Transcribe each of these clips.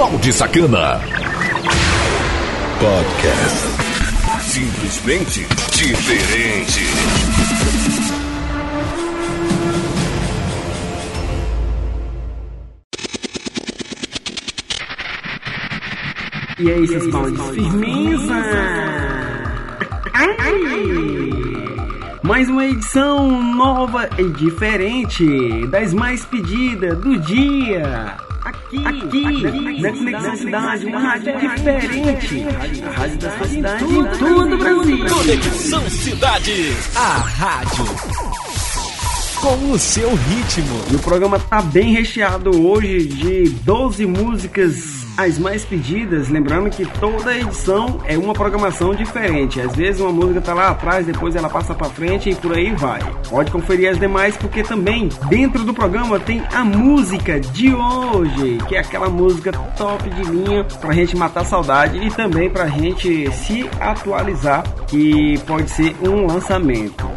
Balde Sacana. Podcast. Simplesmente diferente. E aí, seus baldes firmeza? Mais uma edição nova e diferente das mais pedidas do dia. Aqui, aqui, na Conexão Cidade, uma rádio diferente. A rádio da sua cidade em todo o Brasil. Conexão Cidade, a rádio. Com o seu ritmo. E o programa tá bem recheado hoje de 12 músicas as mais pedidas, lembrando que toda edição é uma programação diferente. Às vezes uma música tá lá atrás, depois ela passa para frente e por aí vai. Pode conferir as demais porque também dentro do programa tem a música de hoje, que é aquela música top de linha pra gente matar saudade e também pra gente se atualizar, que pode ser um lançamento.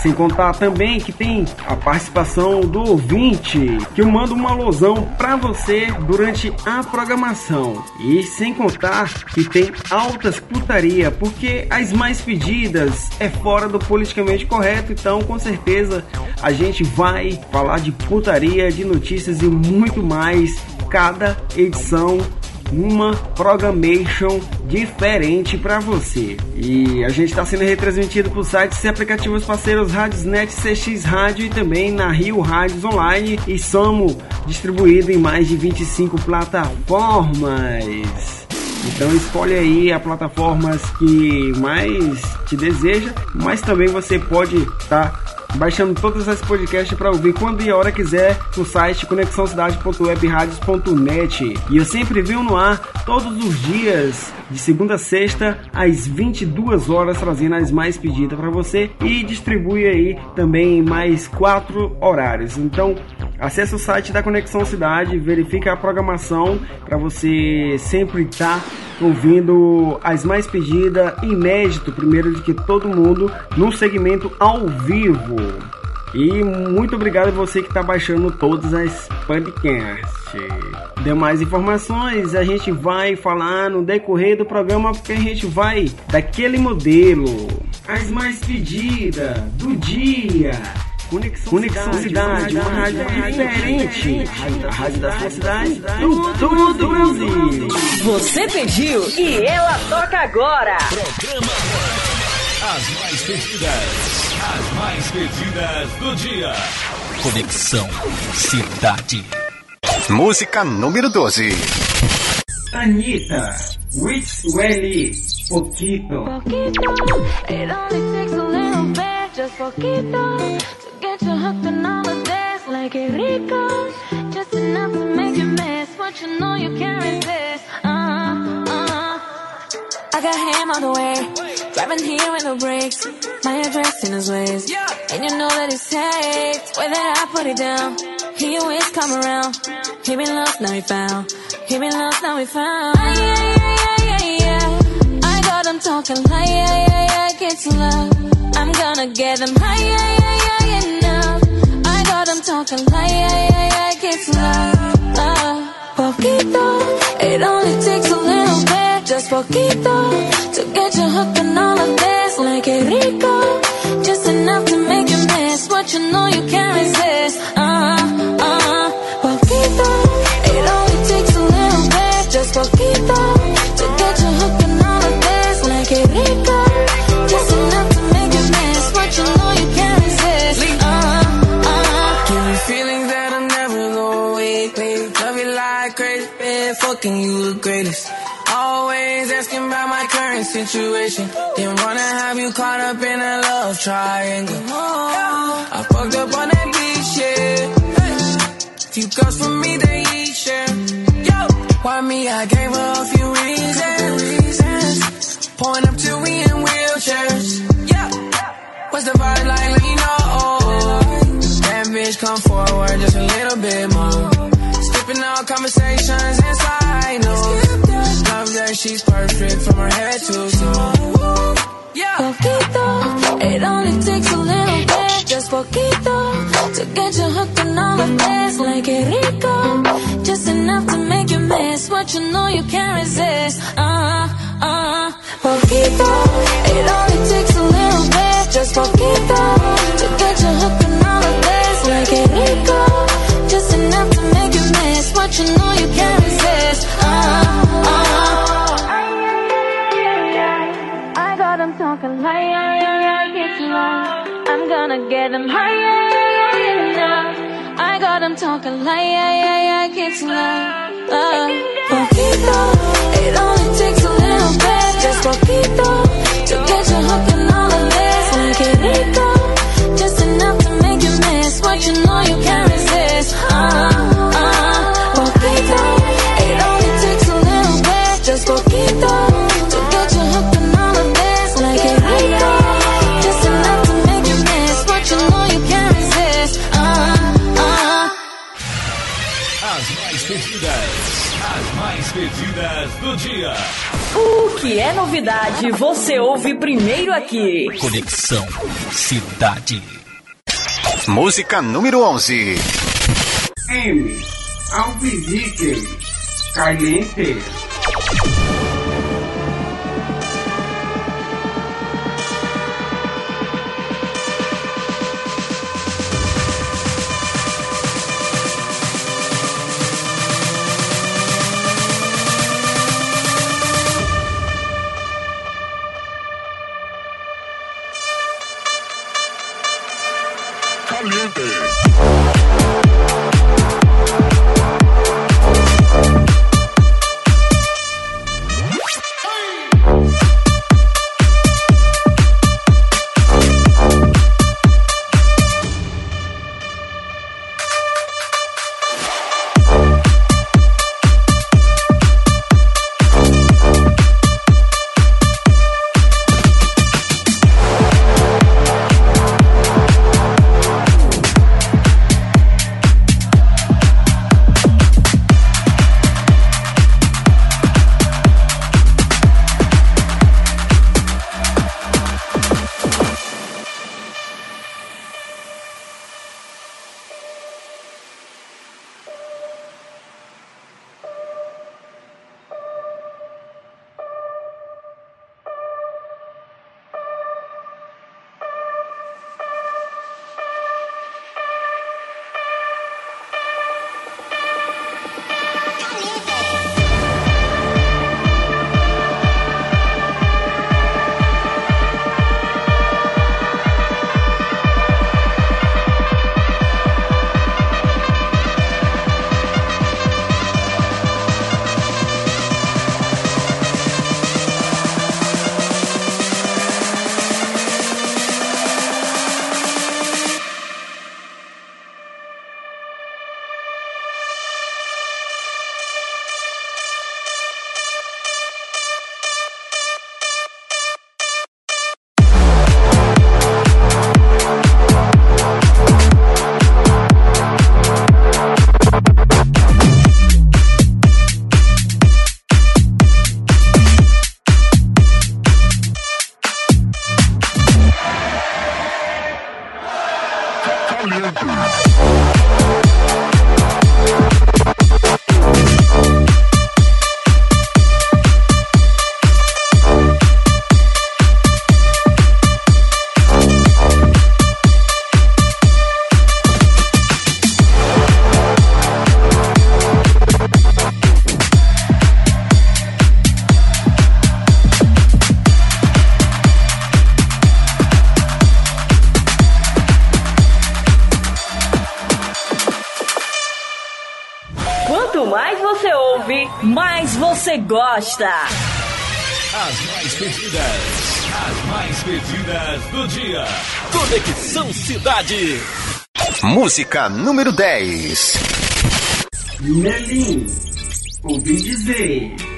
Sem contar também que tem a participação do ouvinte, que eu mando uma alusão para você durante a programação. E sem contar que tem altas putaria, porque as mais pedidas é fora do politicamente correto, então com certeza a gente vai falar de putaria, de notícias e muito mais cada edição uma programation diferente para você. E a gente está sendo retransmitido por sites e aplicativos parceiros Radiosnet, CX Rádio e também na Rio Rádios Online e somos distribuídos em mais de 25 plataformas. Então escolhe aí a plataformas que mais te deseja, mas também você pode estar tá baixando todas as podcasts para ouvir quando e a hora quiser no site conexãocidade.webradios.net. E eu sempre venho no ar todos os dias, de segunda a sexta, às 22 horas, trazendo as mais pedidas para você e distribui aí também mais quatro horários. Então, acesse o site da Conexão Cidade, verifique a programação para você sempre estar tá ouvindo as mais pedidas, inédito, primeiro de que todo mundo, no segmento ao vivo. E muito obrigado a você que está baixando todas as podcasts. Demais informações a gente vai falar no decorrer do programa porque a gente vai daquele modelo. As mais pedidas do dia Conexão, Conexão Cidade, uma rádio diferente. A rádio da sua cidade, em todo o Brasil. Você pediu e ela toca agora. Programa As mais pedidas. As mais pedidas do dia. Conexão Cidade. Música número 12. Anitta, Rich Welly, Poquito. Poquito, it only takes a little just poquito. To get you hooked on all of this like a rico. Just enough to make you miss what you know you can't resist. Uh, uh. I got him on the way, driving here with no brakes. My address in his ways, and you know that it's hate. Way that I put it down, he always come around. He been lost, now he found. He been lost, now he found. Ay, ay, ay, ay, ay, I got him talking like, yeah, yeah, yeah, get to love. I'm gonna get them high, yeah, yeah, yeah, enough. I got them talking like, yeah, yeah, get to love. Uh, poquito, it only takes a little bit, just poquito, to get you hooked on all of this. Like a rico, just enough to make you miss what you know you can't resist. Greatest. Always asking about my current situation. Didn't wanna have you caught up in a love triangle. I fucked up on that beach, yeah. Few girls from me, they eat share. Yo, why me? I gave her a few reasons. Point up to me in wheelchairs. Yeah, what's the vibe like? Let me know. That bitch come forward just a little bit more. Skipping all conversations she's perfect from her head to her toe. Yeah. poquito, it only takes a little bit, just poquito, to get you hooked on all of this. Like a rico, just enough to make you miss what what you know you can't resist. Uh, uh, poquito, it only takes a little bit, just poquito, to get you hooked on all of this. Like it rico, just enough to make you miss what you know you can't resist. Them high, yeah, yeah, yeah, yeah. I got them talking like, yeah, yeah, yeah, low. Uh, poquito, it only takes a little bit, just poquito, que é novidade, você ouve primeiro aqui. Conexão Cidade. Música número 11. M. Alvisite. Caliente. Você gosta. As mais pedidas, as mais pedidas do dia. Conexão Cidade. Música número 10. Melim. Ouvi dizer.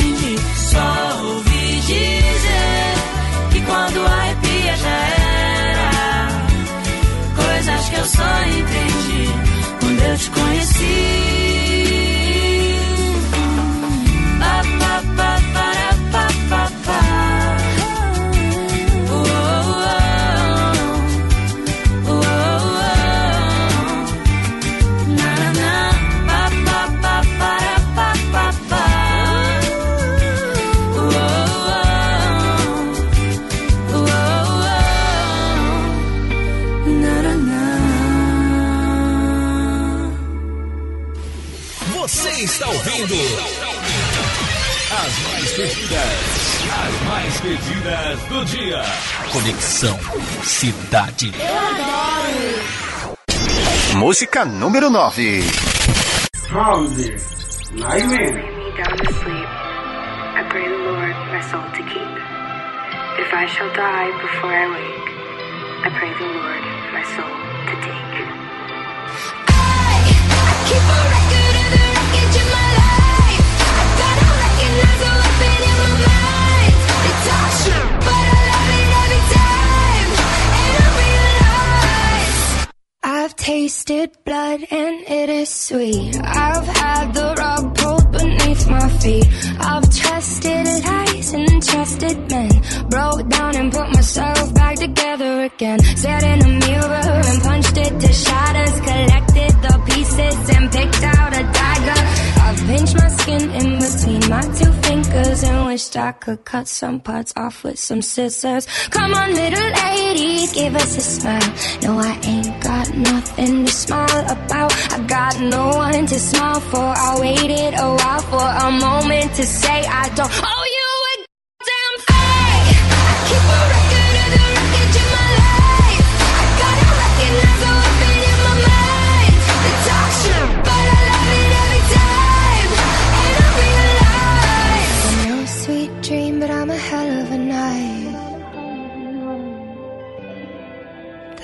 Cidade. Música número 9. House, Nightmare. lay me down to sleep, I pray the Lord my soul to keep. If I shall die before I wake, I pray the Lord tasted blood and it is sweet. I've had the rug pulled beneath my feet. I've trusted lies and trusted men. Broke down and put myself back together again. Stared in a mirror and punched it to shatters. Collected the pieces and picked out a dagger. I've pinched my skin in between my two fingers and wished I could cut some parts off with some scissors. Come on, little lady, give us a smile. No, I ain't got nothing to smile about. I got no one to smile for. I waited a while for a moment to say I don't owe you a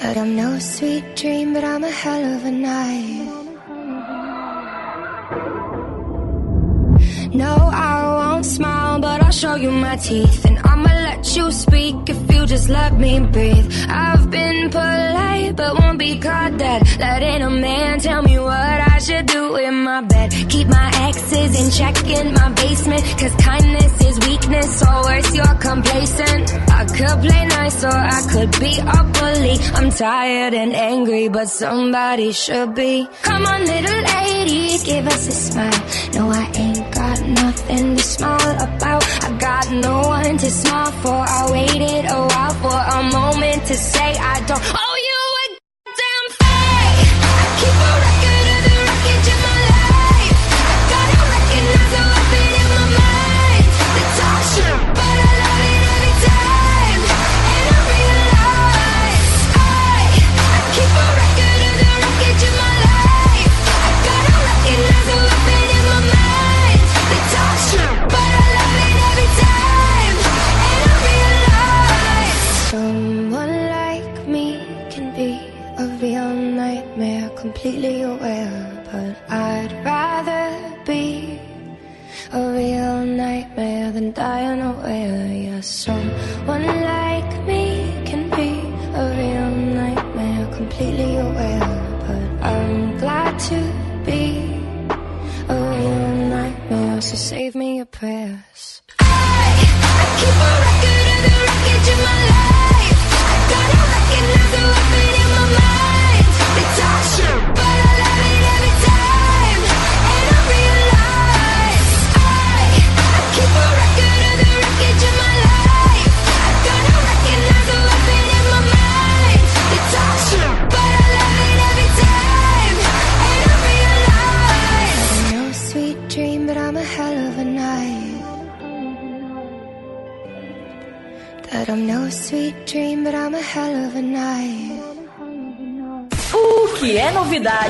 That I'm no sweet dream, but I'm a hell of a night. No, I won't smile, but I'll show you my teeth. And I'ma let you speak if you just let me breathe. I've been polite, but won't be caught dead. Letting a man tell me what I should do in my bed. Keep my exes in check in my basement. Cause kindness is weakness, or worse, you're complacent. I could play nice, or I could be a bully. I'm tired and angry, but somebody should be. Come on, little lady, give us a smile. No, I ain't got nothing to smile about. I got no one to smile for. I waited a while for a moment to say I don't. Oh,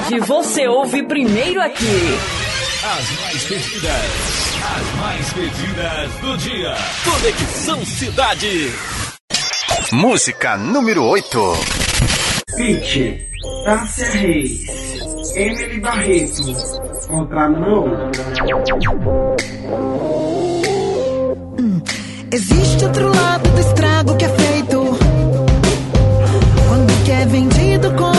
tarde você ouve primeiro aqui. As mais pedidas, as mais pedidas do dia. Conexão Cidade. Música número 8. Pitch, Tássia Reis, Emily Barreto, Contramão. Hum, existe outro lado do estrago que é feito quando que é vendido com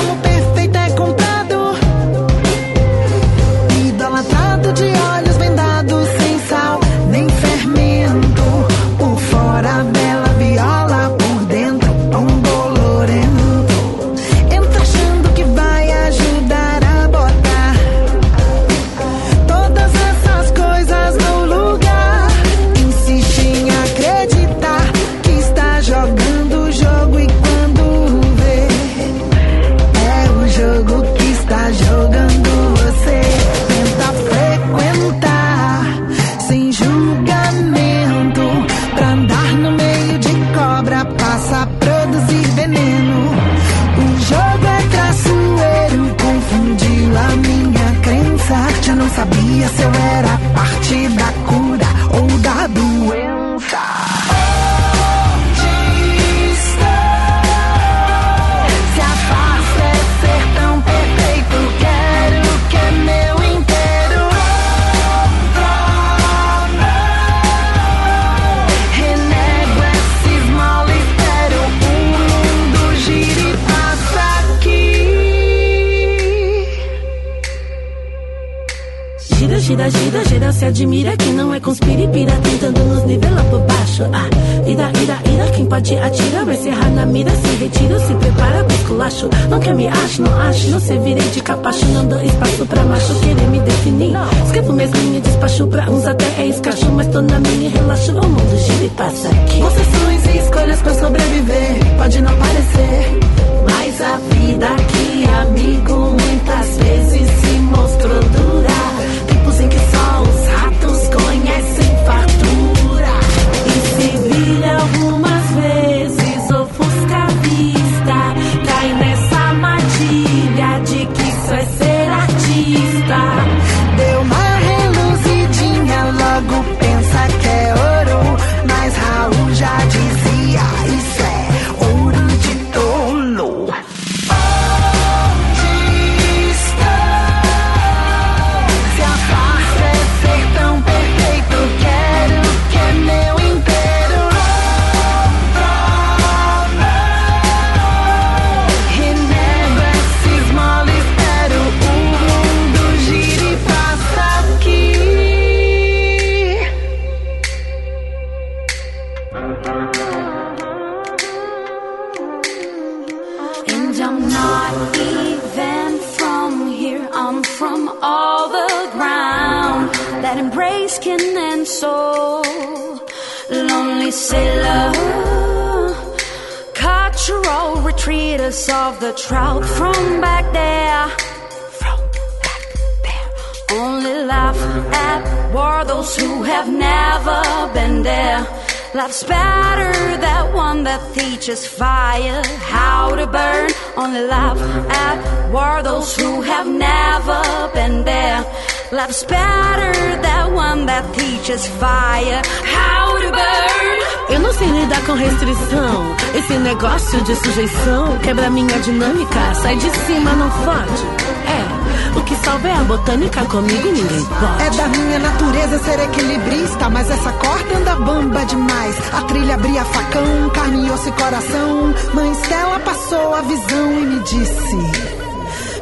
quebra minha dinâmica. Sai de cima, não fode. É, o que salva é a botânica, comigo ninguém pode. É da minha natureza ser equilibrista, mas essa corda anda bamba demais. A trilha abria facão, carne, osso e coração. Mãe Stella passou a visão e me disse: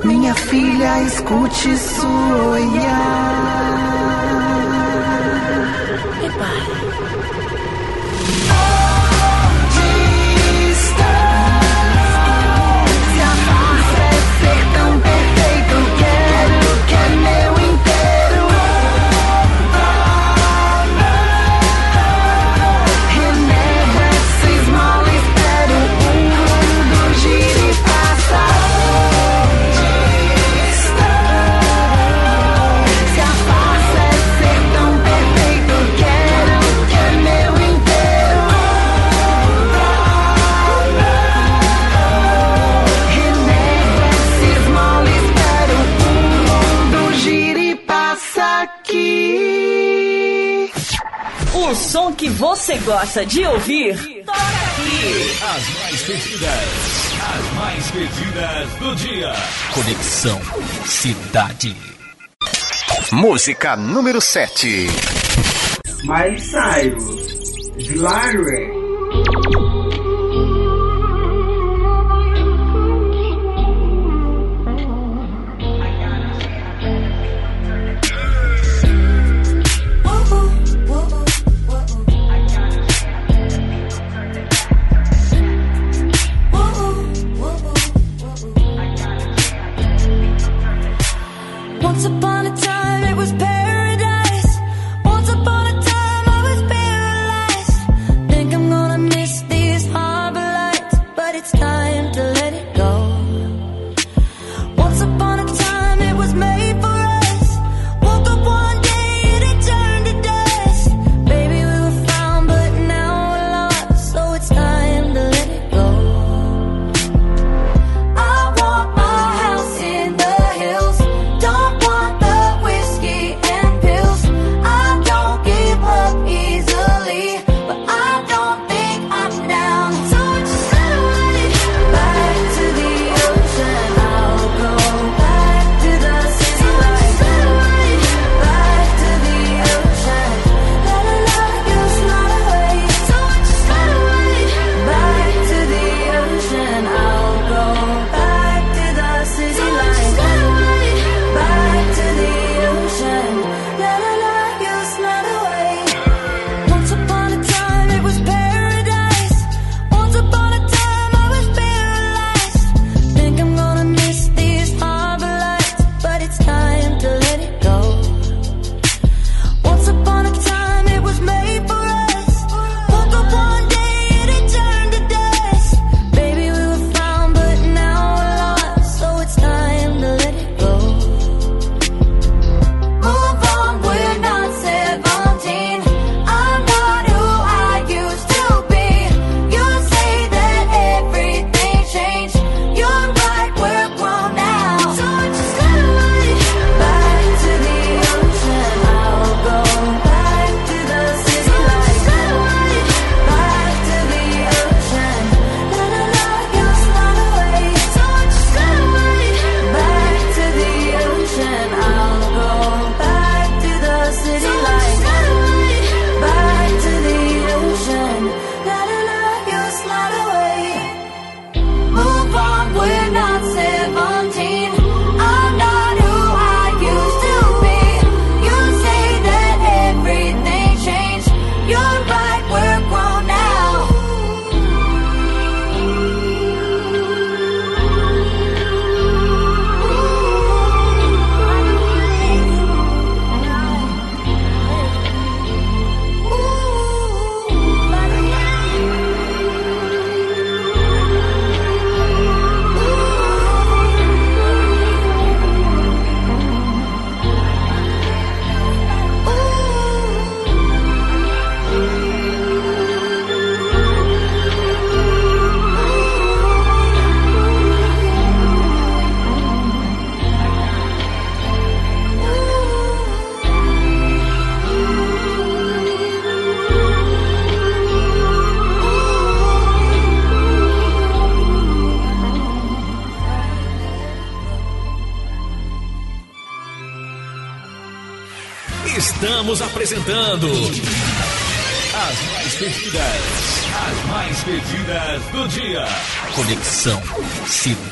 Minha filha, escute isso olhar. Se você gosta de ouvir, toca aqui. As mais pedidas, as mais pedidas do dia. Conexão Cidade. Música número 7. Miley Cyrus, Slire.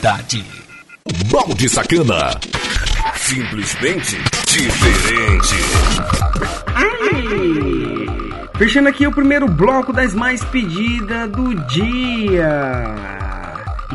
Cidade. Balde Sacana. Simplesmente diferente. Fechando aqui o primeiro bloco das mais pedidas do dia.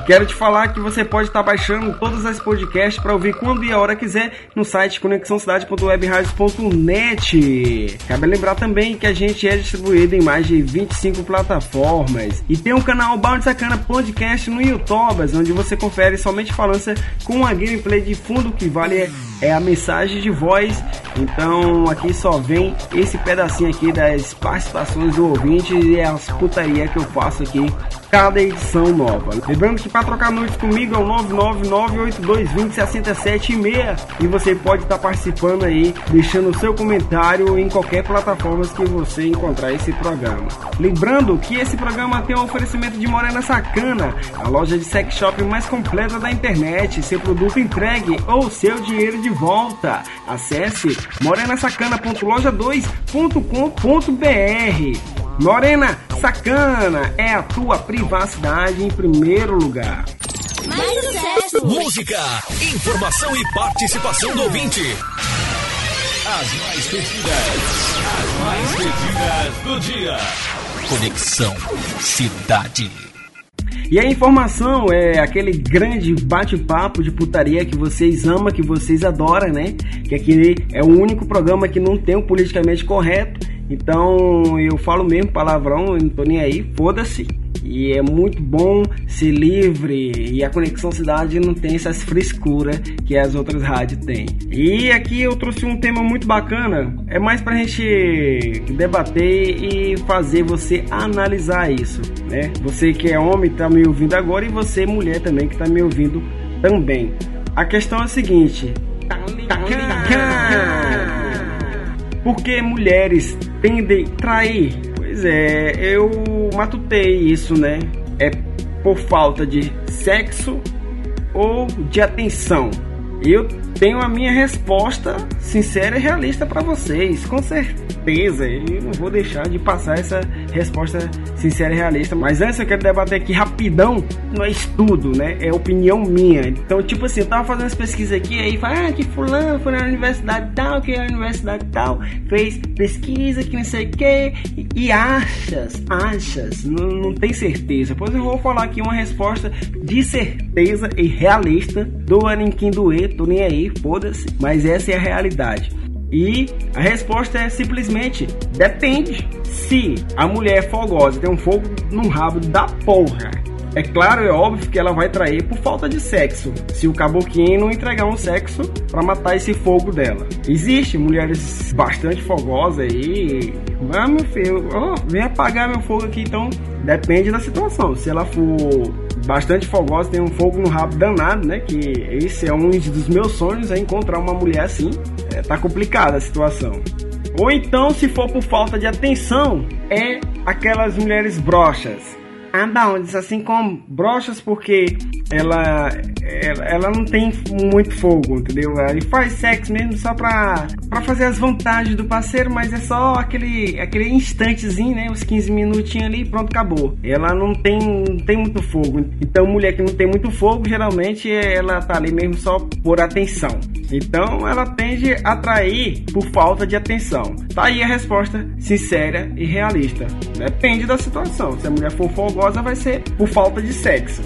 Quero te falar que você pode estar baixando todas as podcasts para ouvir quando e a hora quiser no site conexãocidade.webradios.net. Cabe lembrar também que a gente é distribuído em mais de 25 plataformas e tem um canal Bound Sacana Podcast no YouTube, onde você confere somente falância com a gameplay de fundo que vale é a mensagem de voz. Então aqui só vem esse pedacinho aqui das participações do ouvinte e as putaria que eu faço aqui cada edição nova. Lembrando que para trocar noites comigo é o 999822067 e você pode estar participando aí, deixando o seu comentário em qualquer plataforma que você encontrar esse programa. Lembrando que esse programa tem um oferecimento de Morena Sacana, a loja de sex shop mais completa da internet, seu produto entregue ou seu dinheiro de volta. Acesse morenasacana.loja2.com.br. Morena Sacana é a tua privacidade em primeiro lugar. Mais sucesso! Música, informação e participação do ouvinte. As mais pedidas, as mais pedidas do dia. Conexão Cidade. E a informação é aquele grande bate-papo de putaria que vocês amam, que vocês adoram, né? Que aqui é o único programa que não tem o politicamente correto. Então eu falo mesmo palavrão, não tô nem aí, foda-se. E é muito bom ser livre e a Conexão Cidade não tem essas frescuras que as outras rádios têm. E aqui eu trouxe um tema muito bacana, é mais pra gente debater e fazer você analisar isso, né? Você que é homem tá me ouvindo agora e você mulher também que tá me ouvindo também. A questão é a seguinte, tá porque mulheres tendem a trair? Pois é, eu matutei isso, né? É por falta de sexo ou de atenção? Eu tenho a minha resposta sincera e realista para vocês, com certeza. Eu não vou deixar de passar essa resposta sincera e realista. Mas antes eu quero debater aqui rapidão, não é estudo, né? É opinião minha. Então, tipo assim, eu tava fazendo as pesquisas aqui, aí fala, ah, que fulano foi na universidade tal, que a universidade tal fez pesquisa, que não sei o que, e achas, achas, não, não tem certeza. Pois eu vou falar aqui uma resposta de certeza e realista do Aninquim do E, tô nem aí, foda-se, mas essa é a realidade. E a resposta é simplesmente depende. Se a mulher é fogosa, tem um fogo no rabo da porra. É claro, é óbvio que ela vai trair por falta de sexo. Se o caboclinho não entregar um sexo para matar esse fogo dela. Existe mulheres bastante fogosas aí. Ah, meu filho, oh, vem apagar meu fogo aqui. Então, depende da situação. Se ela for bastante fogosa, tem um fogo no rabo danado, né? Que esse é um dos meus sonhos, é encontrar uma mulher assim. É, tá complicada a situação. Ou então, se for por falta de atenção, é aquelas mulheres brochas. Abounds, assim como brochas, porque ela, ela, ela não tem muito fogo, entendeu? Ele faz sexo mesmo só pra, pra fazer as vantagens do parceiro, mas é só aquele, aquele instantezinho, né? Uns 15 minutinhos ali pronto, acabou. Ela não tem, não tem muito fogo. Então, mulher que não tem muito fogo, geralmente ela tá ali mesmo só por atenção. Então, ela tende a atrair por falta de atenção. Tá aí a resposta sincera e realista. Depende da situação. Se a mulher for fogosa, vai ser por falta de sexo.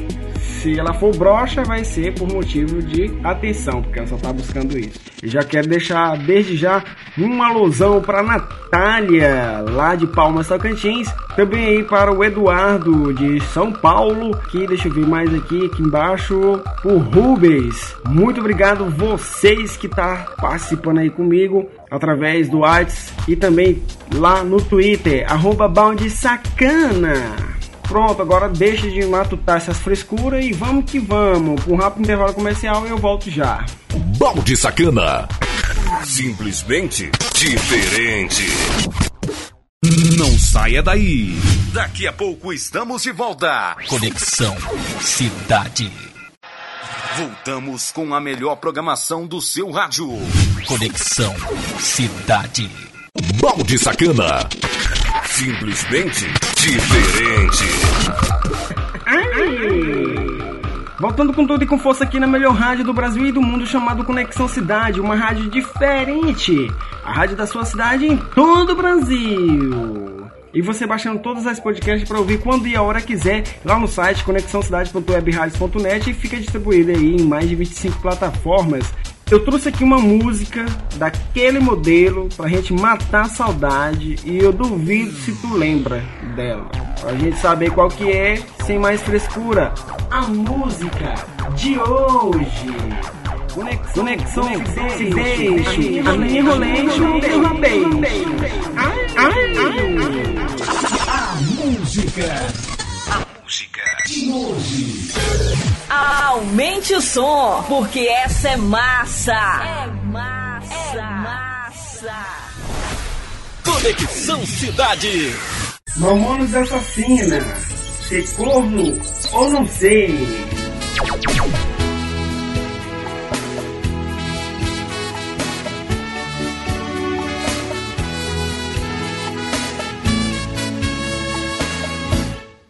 Se ela for broxa, vai ser por motivo de atenção, porque ela só tá buscando isso. E já quero deixar desde já um alusão para Natália, lá de Palmas Tocantins. Também aí para o Eduardo de São Paulo, que deixa eu ver mais aqui, aqui embaixo, o Rubens. Muito obrigado vocês que tá participando aí comigo através do WhatsApp e também lá no Twitter, arroba Sacana. Pronto, agora deixa de matutar essas frescuras e vamos que vamos. Com um rápido intervalo comercial eu volto já. Balde Sacana. Simplesmente diferente. Não saia daí. Daqui a pouco estamos de volta. Conexão Cidade. Voltamos com a melhor programação do seu rádio. Conexão Cidade. Balde Sacana. Simplesmente diferente. Voltando com tudo e com força aqui na melhor rádio do Brasil e do mundo, chamado Conexão Cidade, uma rádio diferente. A rádio da sua cidade em todo o Brasil. E você baixando todas as podcasts para ouvir quando e a hora quiser lá no site conexãocidade.webradios.net e fica distribuída aí em mais de 25 plataformas. Eu trouxe aqui uma música daquele modelo pra gente matar a saudade e eu duvido se tu lembra dela. Pra gente saber qual que é, sem mais frescura. A música de hoje. Conexão, Conexão deixa. A minha roleixo derrubei. Ai, ai, ai. A música. Hoje. Aumente o som, porque essa é massa. É massa. É massa. Conexão Cidade. Mamonos assassina. Ser corno ou não sei.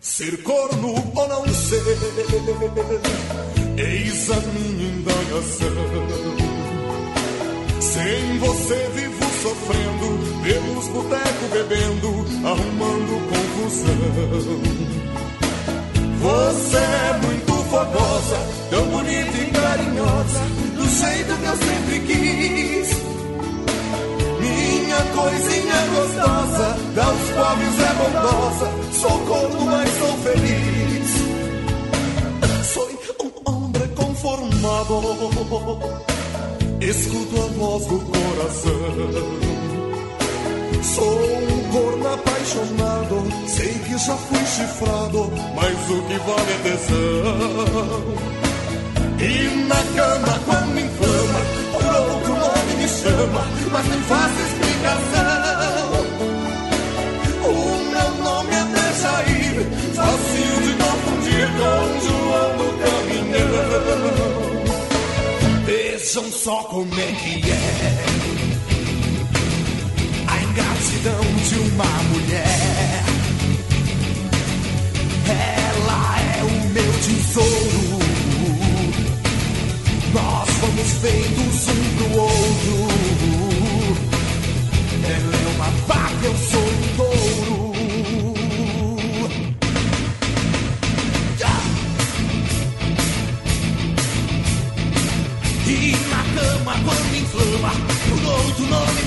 Ser corno eis a minha indagação. Sem você vivo sofrendo, pelos botecos bebendo, arrumando confusão. Você é muito fogosa, tão bonita e carinhosa, do jeito que eu sempre quis. Minha coisinha gostosa, dá os pobres é bondosa, sou corno, mas sou feliz. Conformado, escuto a voz do coração. Sou um corno apaixonado, sei que já fui chifrado, mas o que vale é tesão. E na cama quando me inflama, por outro nome me chama, mas não faço explicação. Vejam só como é que é a ingratidão de uma mulher. Ela é o meu tesouro. Nós fomos feitos um pro outro. Ela é uma vaca, eu sou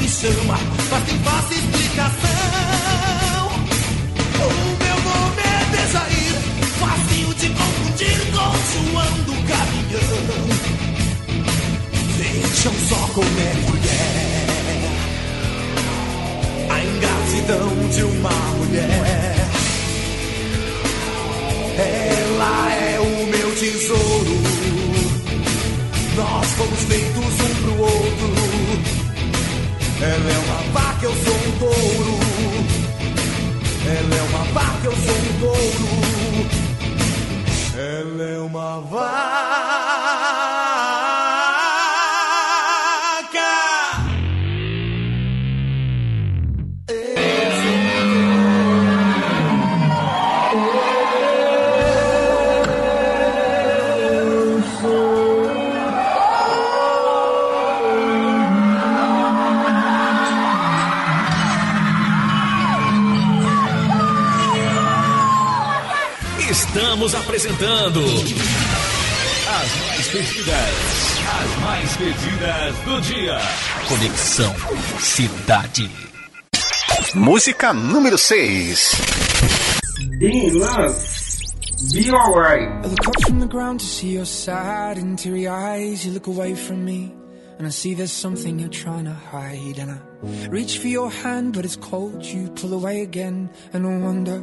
me chama, mas tem fácil explicação. O meu nome é Dejair, fácil de confundir com João do Caminhão. Vejam só como é mulher, a ingratidão de uma mulher. Ela é o meu tesouro. Nós fomos feitos um pro outro. Ela é uma vaca, eu sou um touro. Ela é uma vaca, eu sou um touro. Ela é uma vaca. Estamos apresentando as mais pedidas, as mais pedidas do dia. Conexão Cidade. Música número 6. Be in love. Be alright. I look up from the ground to see your sad and teary eyes. You look away from me, and I see there's something you're trying to hide. And I reach for your hand, but it's cold. You pull away again, and I wonder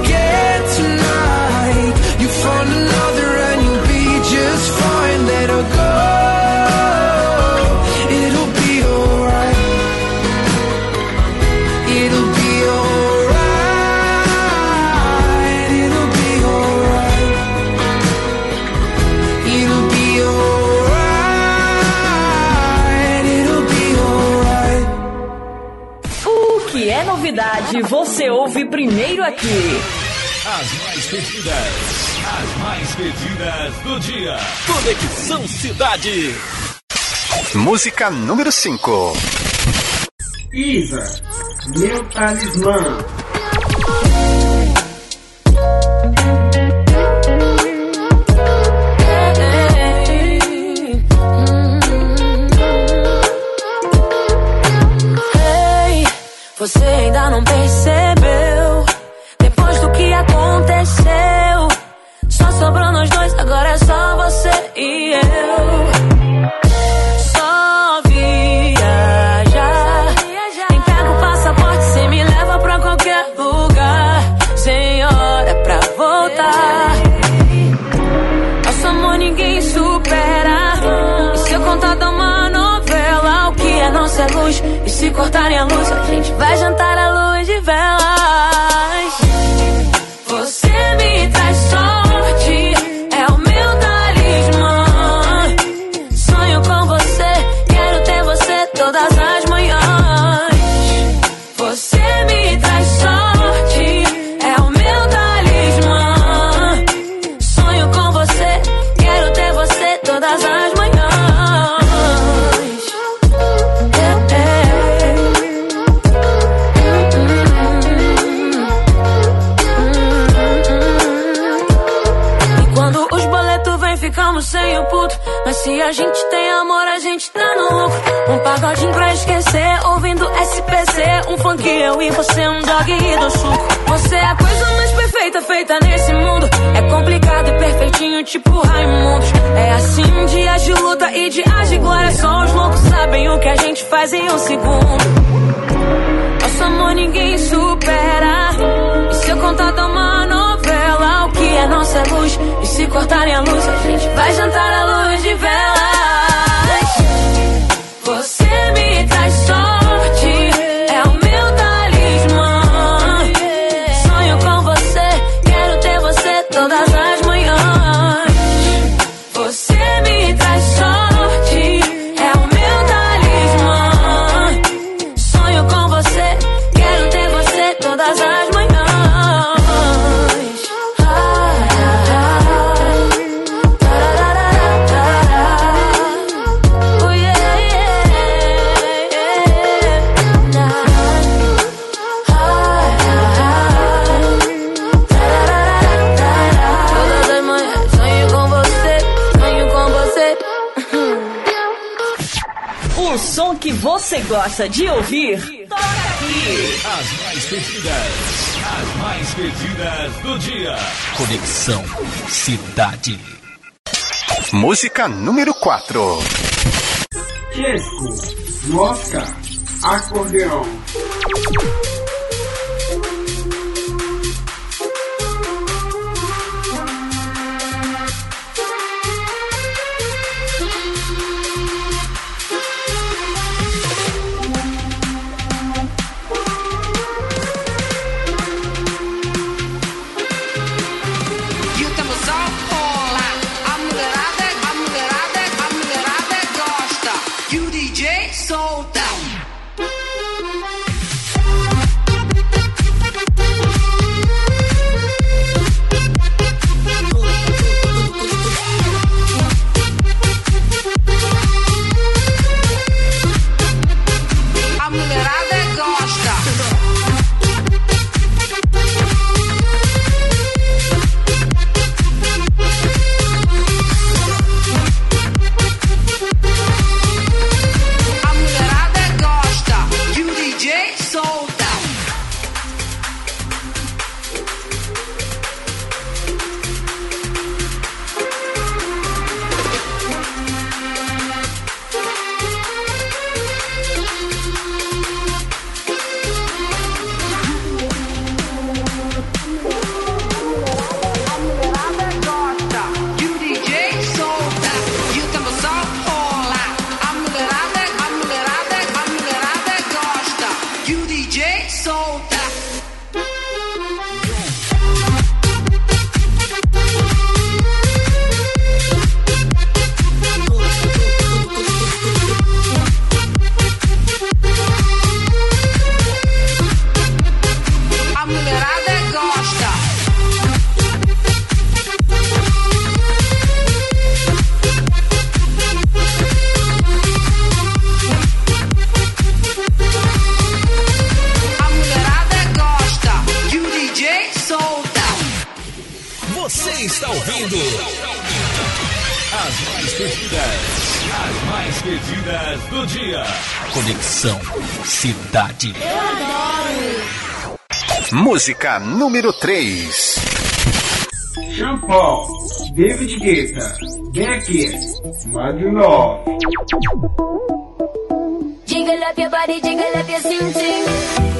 é novidade, você ouve primeiro aqui. As mais pedidas, as mais pedidas do dia. Conexão Cidade. Música número 5. Isa, meu talismã. Você ainda não percebeu? A gente tem amor, a gente tá no lucro. Um pagodinho pra esquecer, ouvindo SPC. Um funk eu e você, um dog e do suco. Você é a coisa mais perfeita feita nesse mundo. É complicado e perfeitinho, tipo Raimundos. É assim, dias de luta e dias de glória. Só os loucos sabem o que a gente faz em um segundo. Nosso amor ninguém supera. E se eu contar uma novela, o que é nossa luz? E se cortarem a luz, a gente vai jantar à luz de velas. gosta de ouvir, toca aqui. As mais pedidas, as mais pedidas do dia. Conexão Cidade. Música número 4. Checo, Mosca, Acordeão. ouvindo as mais pedidas, as mais pedidas do dia. Conexão Cidade. Eu adoro. Música número 3. Jean Paul, David Guetta, Becky, Madunov. Jiggle up your body, jiggle up your sing-sing.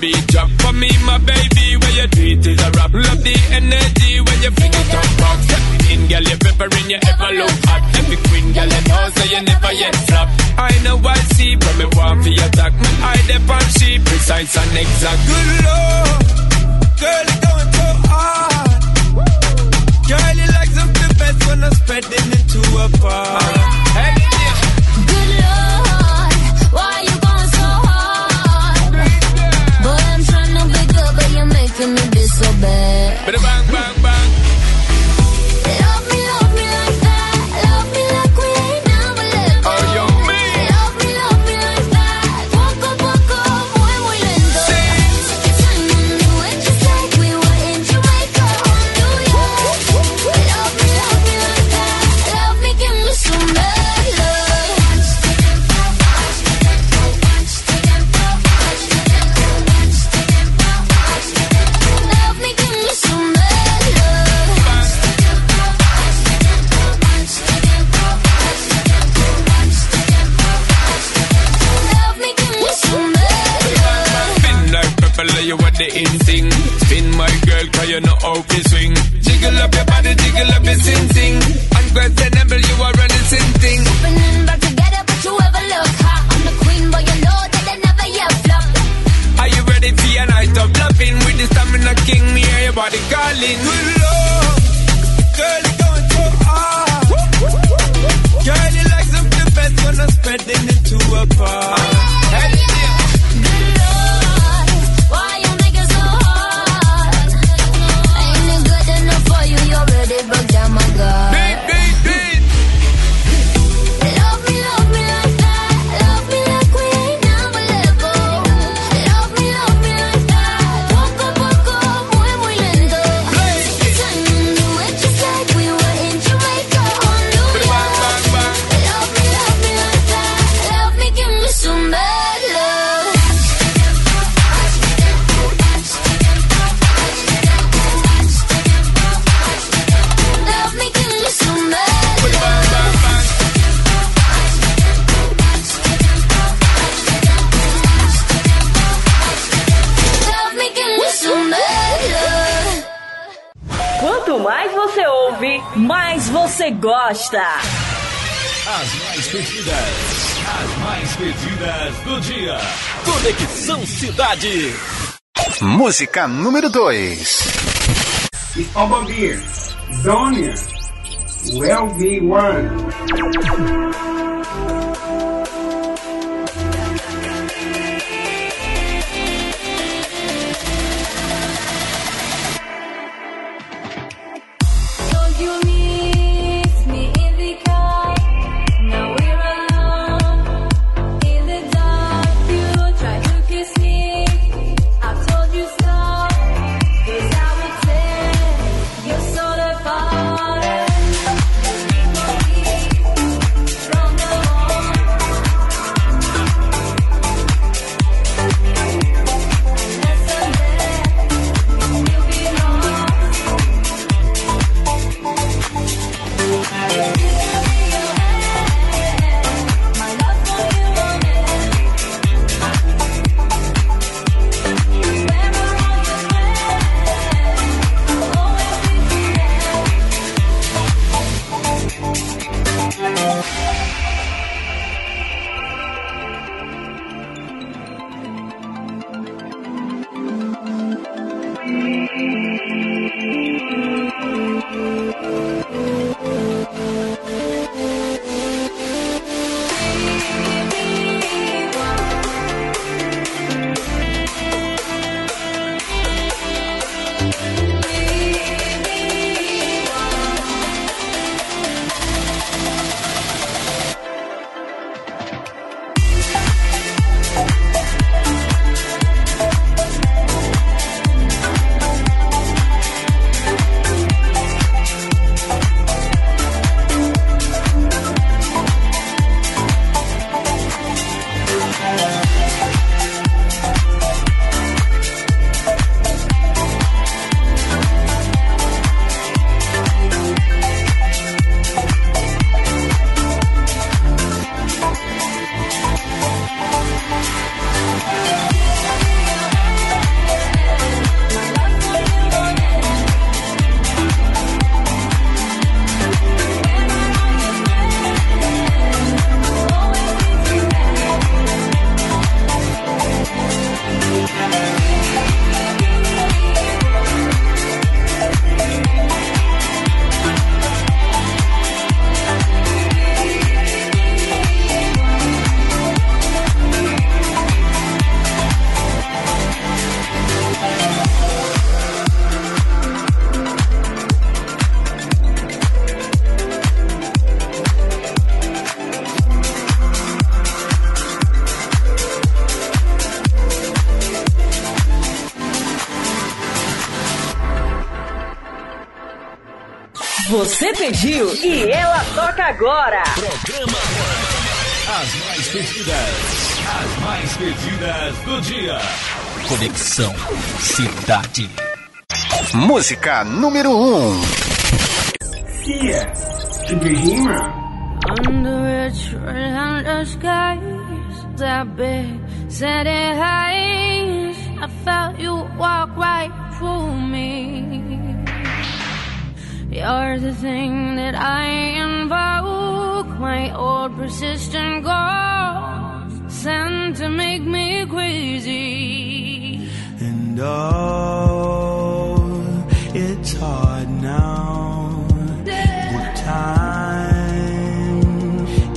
baby. Drop for me, my baby. Where you treat is a rap. Love the energy when you bring it on box. In girl, you peppering, you ever look hot. Every queen girl, you know, so you never yet flop. I know I see, but me want for your attack. Me eye dep on she precise and exact. Good lord, girl, you going so hard. Girl, you like something best when I'm spreading it to a part. Você gosta. As mais pedidas, as mais pedidas do dia. Conexão Cidade. Música número 2. Oba Beer, Zônia, Well Be One. Pediu e ela toca agora. Programa As mais pedidas, as mais pedidas do dia. Conexão Cidade. Música número 1. Cia, Ibrahima. Under a tremendous skies, that big city heights, I felt you walk right through me. You're the thing that I invoke, my old persistent ghost, sent to make me crazy. And oh, it's hard now. The time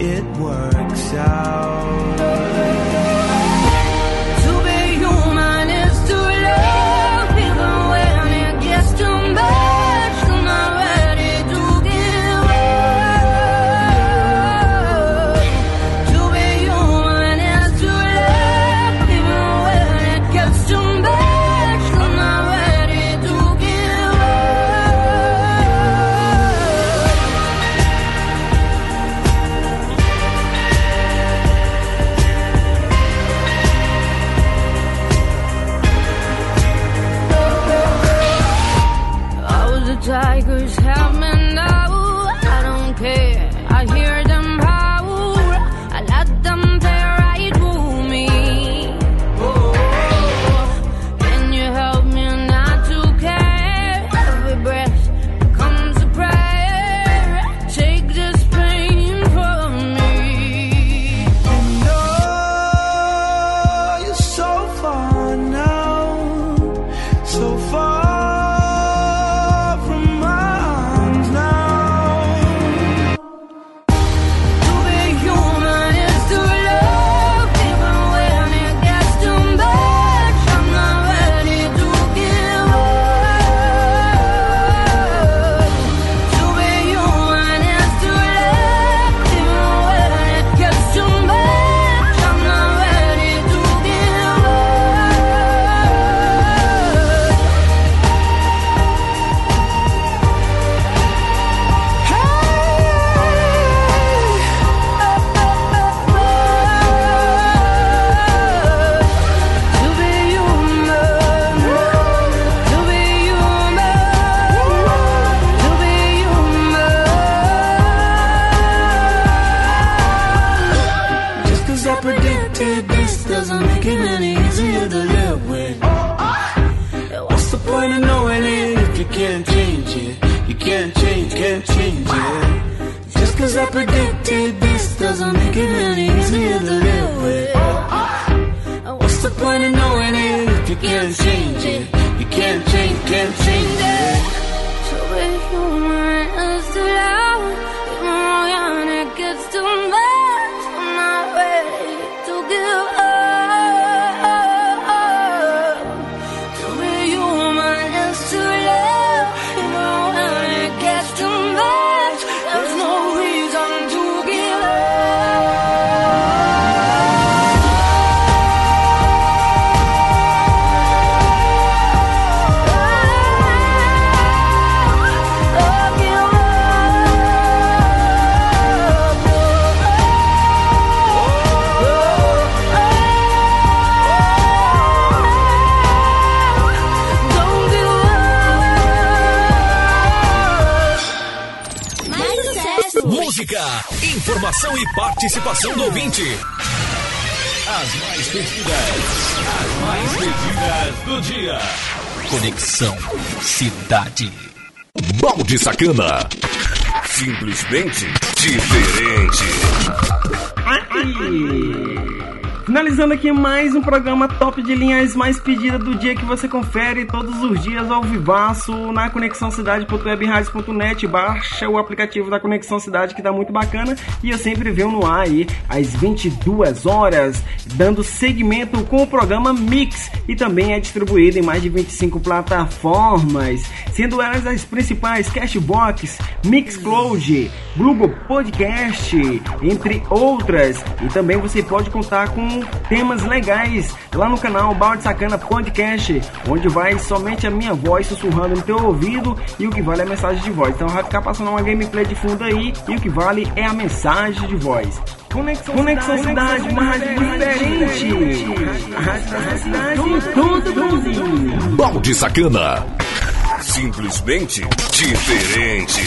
it works Neighbors informação e participação do ouvinte. As mais pedidas, as mais pedidas do dia. Conexão Cidade. Balde Sacana. Simplesmente diferente. Finalizando aqui mais um programa top de linhas mais pedida do dia que você confere todos os dias ao vivaço na conexãocidade.webradio.net. Baixa o aplicativo da Conexão Cidade que tá muito bacana e eu sempre venho no ar aí às 22 horas, dando segmento com o programa Mix e também é distribuído em mais de 25 plataformas, sendo elas as principais Cashbox, Mixcloud, Google Podcast, entre outras. E também você pode contar com temas legais lá no canal Balde Sacana Podcast, onde vai somente a minha voz sussurrando no teu ouvido e o que vale é a mensagem de voz. Então vai ficar passando uma gameplay de fundo aí e o que vale é a mensagem de voz. Conexão, Conexão Cidade, uma rádio diferente. A rádio da cidade todo Brasil. Balde Sacana. Simplesmente diferente.